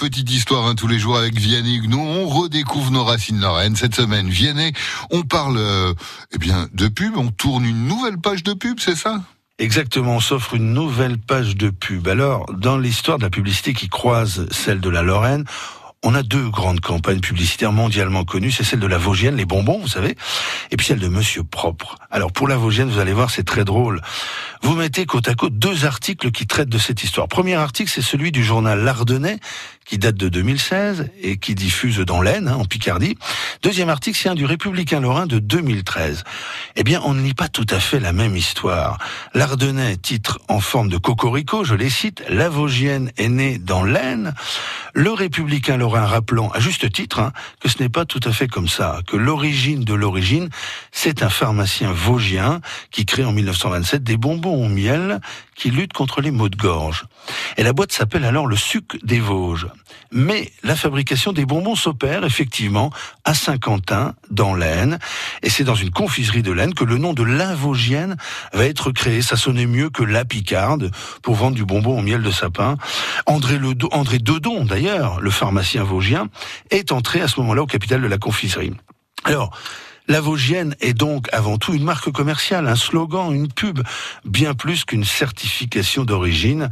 petite histoire hein, tous les jours avec Vianney Huguenot. On redécouvre nos racines lorraines. Cette semaine, Vianney, on parle euh, eh bien de pub. On tourne une nouvelle page de pub, c'est ça? Exactement, on s'offre une nouvelle page de pub. Alors, dans l'histoire de la publicité qui croise celle de la Lorraine, on a deux grandes campagnes publicitaires mondialement connues. C'est celle de la Vosgienne, les bonbons, vous savez, et puis celle de Monsieur Propre. Alors pour la Vosgienne, vous allez voir, c'est très drôle. Vous mettez côte à côte deux articles qui traitent de cette histoire. Premier article, c'est celui du journal L'Ardennais, qui date de 2016 et qui diffuse dans l'Aisne, hein, en Picardie. Deuxième article, c'est un du Républicain Lorrain de 2013. Eh bien, on ne lit pas tout à fait la même histoire. L'Ardennais titre en forme de cocorico, je les cite, La Vosgienne est née dans l'Aisne. Le Républicain Lorrain rappelant, à juste titre, hein, que ce n'est pas tout à fait comme ça, que l'origine de l'origine, c'est un pharmacien vosgien qui crée en 1927 des bonbons au miel qui luttent contre les maux de gorge. Et la boîte s'appelle alors le suc des Vosges. Mais la fabrication des bonbons s'opère effectivement à Saint-Quentin, dans l'Aisne, et c'est dans une confiserie de l'Aisne que le nom de la Vosgienne va être créé. Ça sonnait mieux que la Picarde pour vendre du bonbon au miel de sapin. André, le, André Dedon, d'ailleurs, le pharmacien vosgien, est entré à ce moment-là au capital de la confiserie. Alors, la Vosgienne est donc avant tout une marque commerciale, un slogan, une pub, bien plus qu'une certification d'origine.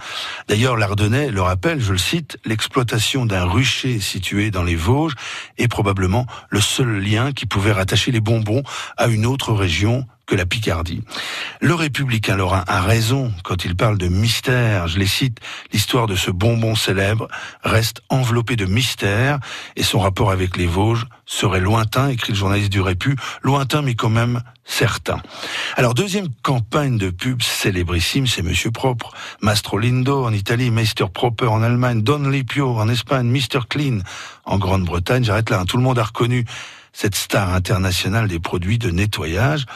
D'ailleurs, l'Ardennais le rappelle, je le cite, l'exploitation d'un rucher situé dans les Vosges est probablement le seul lien qui pouvait rattacher les bonbons à une autre région que la Picardie. Le républicain Lorrain a raison quand il parle de mystère. Je les cite, l'histoire de ce bonbon célèbre reste enveloppée de mystère et son rapport avec les Vosges serait lointain, écrit le journaliste du Répu, lointain mais quand même certain. Alors deuxième campagne de pub célébrissime, c'est Monsieur Propre, Mastro Lindo en Italie, Meister Proper en Allemagne, Don Lipio en Espagne, Mr Clean en Grande-Bretagne. J'arrête là, hein. tout le monde a reconnu cette star internationale des produits de nettoyage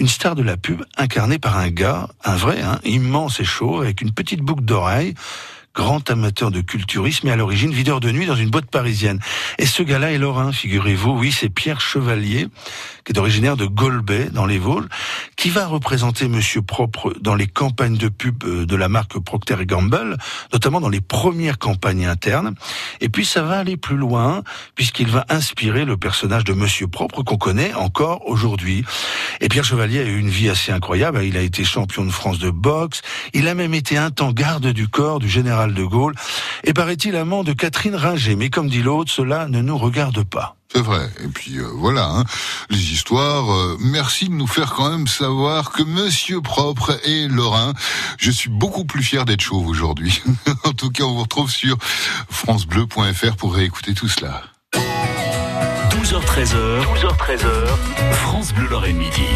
une star de la pub incarnée par un gars, un vrai, hein, immense et chaud, avec une petite boucle d'oreille, grand amateur de culturisme et à l'origine videur de nuit dans une boîte parisienne. Et ce gars-là est lorrain, figurez-vous. Oui, c'est Pierre Chevalier, qui est originaire de Golbet, dans les Vosges, qui va représenter Monsieur Propre dans les campagnes de pub euh, de la marque Procter Gamble, notamment dans les premières campagnes internes? Et puis ça va aller plus loin, puisqu'il va inspirer le personnage de Monsieur Propre qu'on connaît encore aujourd'hui. Et Pierre Chevalier a eu une vie assez incroyable. Il a été champion de France de boxe. Il a même été un temps garde du corps du général de Gaulle, et paraît-il amant de Catherine Ringer. Mais comme dit l'autre, cela ne nous regarde pas. C'est vrai. Et puis euh, voilà, hein, les histoires. Euh, merci de nous faire quand même savoir que Monsieur Propre est Lorrain. Je suis beaucoup plus fier d'être chauve aujourd'hui. en tout cas, on vous retrouve sur francebleu.fr pour réécouter tout cela. 12h13h, 12h13h, France Bleu Lorraine Midi.